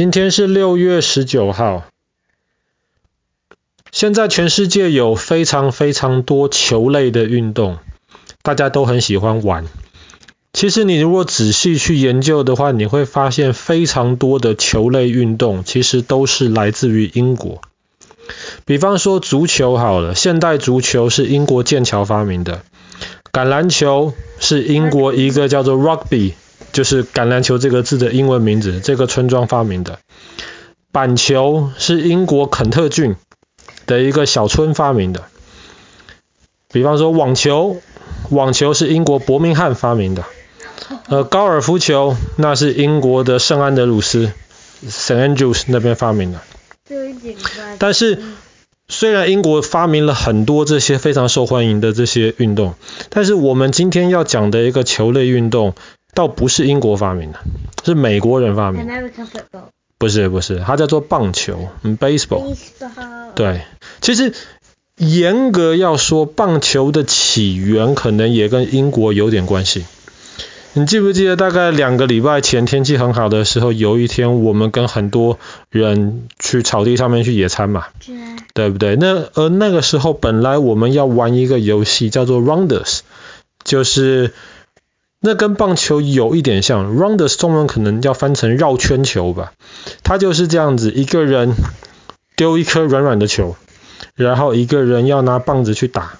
今天是六月十九号。现在全世界有非常非常多球类的运动，大家都很喜欢玩。其实你如果仔细去研究的话，你会发现非常多的球类运动其实都是来自于英国。比方说足球好了，现代足球是英国剑桥发明的。橄榄球是英国一个叫做 Rugby，就是橄榄球这个字的英文名字，这个村庄发明的。板球是英国肯特郡的一个小村发明的。比方说网球，网球是英国伯明翰发明的。呃，高尔夫球那是英国的圣安德鲁斯 （St. Andrews） 那边发明的。但是虽然英国发明了很多这些非常受欢迎的这些运动，但是我们今天要讲的一个球类运动，倒不是英国发明的，是美国人发明的。不是不是，它叫做棒球，嗯，baseball。对，其实严格要说，棒球的起源可能也跟英国有点关系。你记不记得大概两个礼拜前天气很好的时候，有一天我们跟很多人去草地上面去野餐嘛？对不对？那而那个时候本来我们要玩一个游戏叫做 Rounders，就是那跟棒球有一点像，Rounders 中文可能要翻成绕圈球吧。它就是这样子，一个人丢一颗软软的球，然后一个人要拿棒子去打。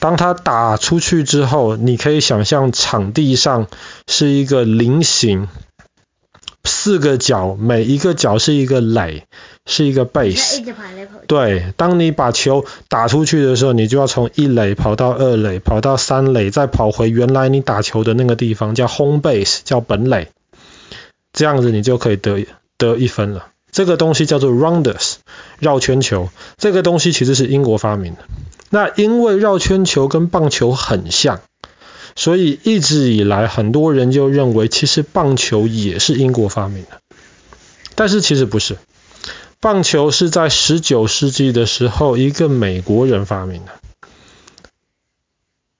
当他打出去之后，你可以想象场地上是一个菱形，四个角，每一个角是一个垒，是一个 base。对，当你把球打出去的时候，你就要从一垒跑到二垒，跑到三垒，再跑回原来你打球的那个地方，叫 home base，叫本垒。这样子你就可以得得一分了。这个东西叫做 rounders，绕圈球。这个东西其实是英国发明的。那因为绕圈球跟棒球很像，所以一直以来很多人就认为其实棒球也是英国发明的。但是其实不是，棒球是在十九世纪的时候一个美国人发明的。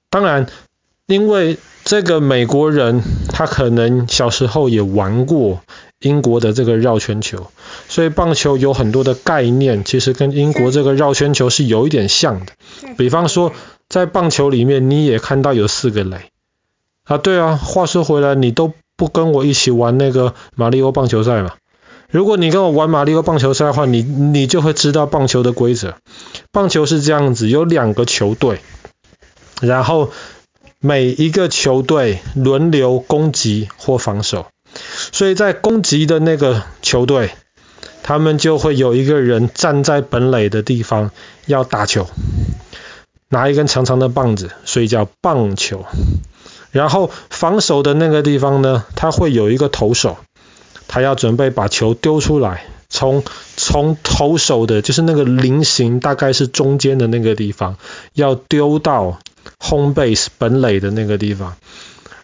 当然，因为这个美国人他可能小时候也玩过。英国的这个绕圈球，所以棒球有很多的概念，其实跟英国这个绕圈球是有一点像的。比方说，在棒球里面，你也看到有四个垒啊。对啊，话说回来，你都不跟我一起玩那个马里奥棒球赛嘛？如果你跟我玩马里奥棒球赛的话，你你就会知道棒球的规则。棒球是这样子，有两个球队，然后每一个球队轮流攻击或防守。所以在攻击的那个球队，他们就会有一个人站在本垒的地方要打球，拿一根长长的棒子，所以叫棒球。然后防守的那个地方呢，他会有一个投手，他要准备把球丢出来，从从投手的就是那个菱形，大概是中间的那个地方，要丢到 home base 本垒的那个地方，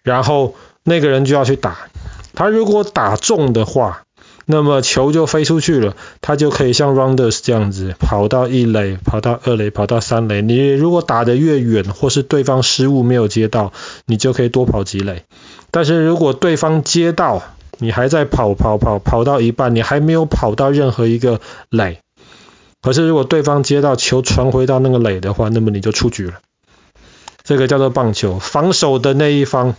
然后那个人就要去打。他如果打中的话，那么球就飞出去了，他就可以像 Rounders 这样子跑到一垒、跑到二垒、跑到三垒。你如果打得越远，或是对方失误没有接到，你就可以多跑几垒。但是如果对方接到，你还在跑跑跑跑到一半，你还没有跑到任何一个垒。可是如果对方接到球传回到那个垒的话，那么你就出局了。这个叫做棒球，防守的那一方。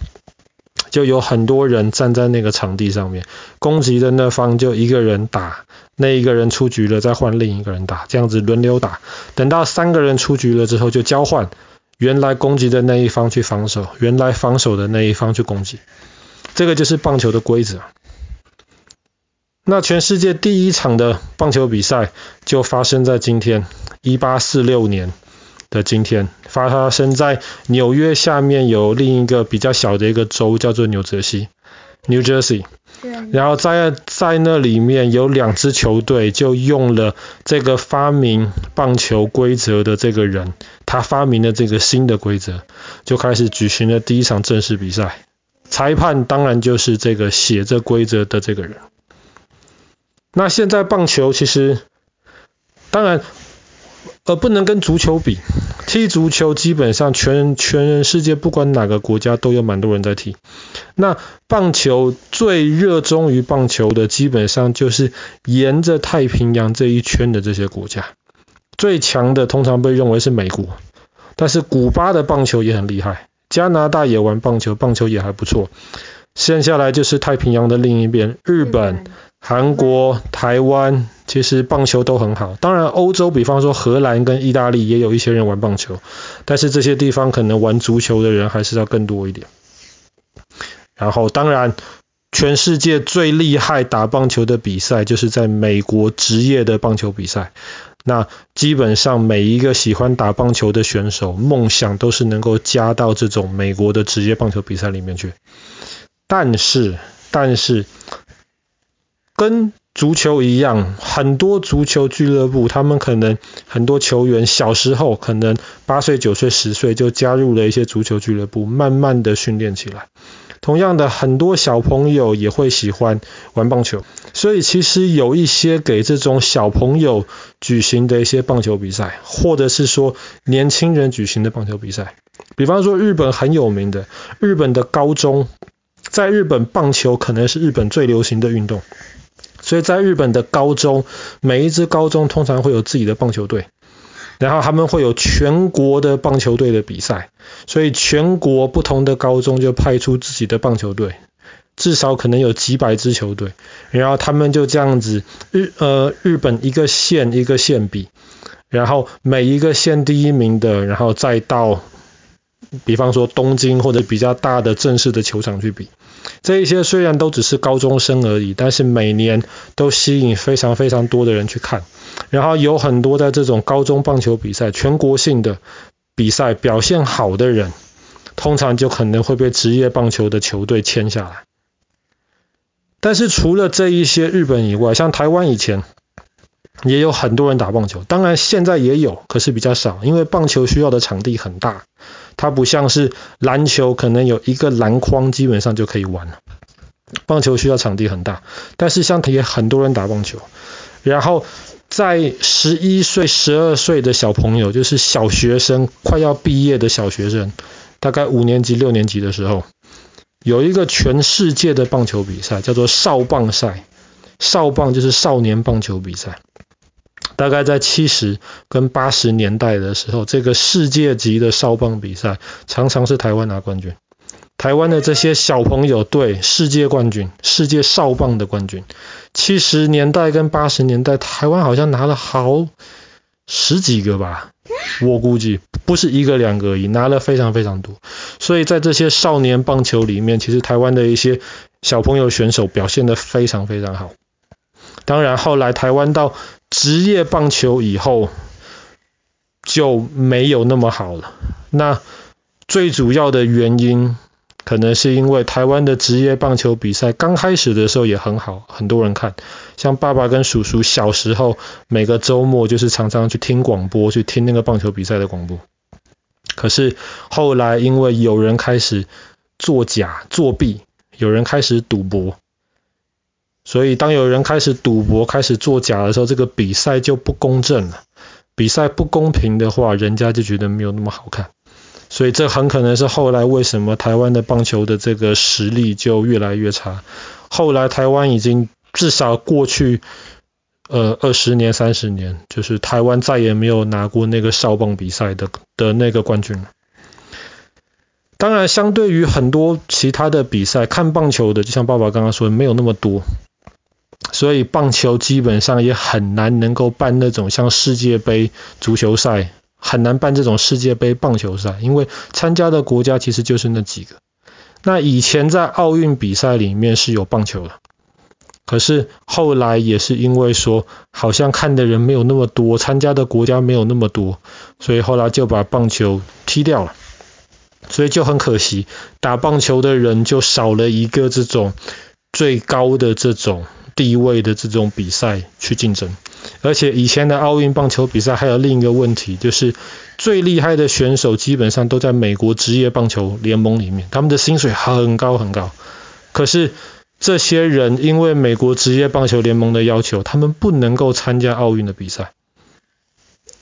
就有很多人站在那个场地上面，攻击的那方就一个人打，那一个人出局了，再换另一个人打，这样子轮流打。等到三个人出局了之后，就交换，原来攻击的那一方去防守，原来防守的那一方去攻击。这个就是棒球的规则。那全世界第一场的棒球比赛就发生在今天，一八四六年。的今天发生在纽约下面有另一个比较小的一个州叫做纽泽西 （New Jersey）。对。然后在在那里面有两支球队就用了这个发明棒球规则的这个人，他发明了这个新的规则，就开始举行了第一场正式比赛。裁判当然就是这个写这规则的这个人。那现在棒球其实当然。而不能跟足球比，踢足球基本上全全世界不管哪个国家都有蛮多人在踢。那棒球最热衷于棒球的，基本上就是沿着太平洋这一圈的这些国家。最强的通常被认为是美国，但是古巴的棒球也很厉害，加拿大也玩棒球，棒球也还不错。剩下来就是太平洋的另一边，日本、韩国、台湾，其实棒球都很好。当然，欧洲比方说荷兰跟意大利也有一些人玩棒球，但是这些地方可能玩足球的人还是要更多一点。然后，当然，全世界最厉害打棒球的比赛就是在美国职业的棒球比赛。那基本上每一个喜欢打棒球的选手，梦想都是能够加到这种美国的职业棒球比赛里面去。但是，但是，跟足球一样，很多足球俱乐部，他们可能很多球员小时候可能八岁、九岁、十岁就加入了一些足球俱乐部，慢慢的训练起来。同样的，很多小朋友也会喜欢玩棒球，所以其实有一些给这种小朋友举行的一些棒球比赛，或者是说年轻人举行的棒球比赛，比方说日本很有名的日本的高中，在日本棒球可能是日本最流行的运动，所以在日本的高中，每一支高中通常会有自己的棒球队。然后他们会有全国的棒球队的比赛，所以全国不同的高中就派出自己的棒球队，至少可能有几百支球队。然后他们就这样子，日呃日本一个县一个县比，然后每一个县第一名的，然后再到比方说东京或者比较大的正式的球场去比。这一些虽然都只是高中生而已，但是每年都吸引非常非常多的人去看。然后有很多在这种高中棒球比赛、全国性的比赛表现好的人，通常就可能会被职业棒球的球队签下来。但是除了这一些日本以外，像台湾以前也有很多人打棒球，当然现在也有，可是比较少，因为棒球需要的场地很大，它不像是篮球，可能有一个篮筐基本上就可以玩了。棒球需要场地很大，但是像也很多人打棒球，然后。在十一岁、十二岁的小朋友，就是小学生，快要毕业的小学生，大概五年级、六年级的时候，有一个全世界的棒球比赛，叫做少棒赛。少棒就是少年棒球比赛。大概在七十跟八十年代的时候，这个世界级的少棒比赛，常常是台湾拿冠军。台湾的这些小朋友对世界冠军，世界少棒的冠军。七十年代跟八十年代，台湾好像拿了好十几个吧，我估计不是一个两个而已，拿了非常非常多。所以在这些少年棒球里面，其实台湾的一些小朋友选手表现得非常非常好。当然后来台湾到职业棒球以后就没有那么好了。那最主要的原因。可能是因为台湾的职业棒球比赛刚开始的时候也很好，很多人看。像爸爸跟叔叔小时候，每个周末就是常常去听广播，去听那个棒球比赛的广播。可是后来因为有人开始作假、作弊，有人开始赌博，所以当有人开始赌博、开始作假的时候，这个比赛就不公正了。比赛不公平的话，人家就觉得没有那么好看。所以这很可能是后来为什么台湾的棒球的这个实力就越来越差。后来台湾已经至少过去呃二十年三十年，就是台湾再也没有拿过那个少棒比赛的的那个冠军了。当然，相对于很多其他的比赛，看棒球的就像爸爸刚刚说的，没有那么多，所以棒球基本上也很难能够办那种像世界杯足球赛。很难办这种世界杯棒球赛，因为参加的国家其实就是那几个。那以前在奥运比赛里面是有棒球的，可是后来也是因为说好像看的人没有那么多，参加的国家没有那么多，所以后来就把棒球踢掉了。所以就很可惜，打棒球的人就少了一个这种最高的这种地位的这种比赛去竞争。而且以前的奥运棒球比赛还有另一个问题，就是最厉害的选手基本上都在美国职业棒球联盟里面，他们的薪水很高很高。可是这些人因为美国职业棒球联盟的要求，他们不能够参加奥运的比赛。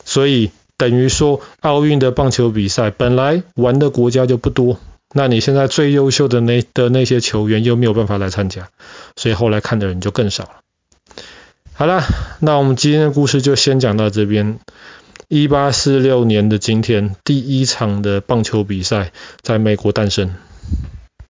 所以等于说奥运的棒球比赛本来玩的国家就不多，那你现在最优秀的那的那些球员又没有办法来参加，所以后来看的人就更少了。好了，那我们今天的故事就先讲到这边。一八四六年的今天，第一场的棒球比赛在美国诞生。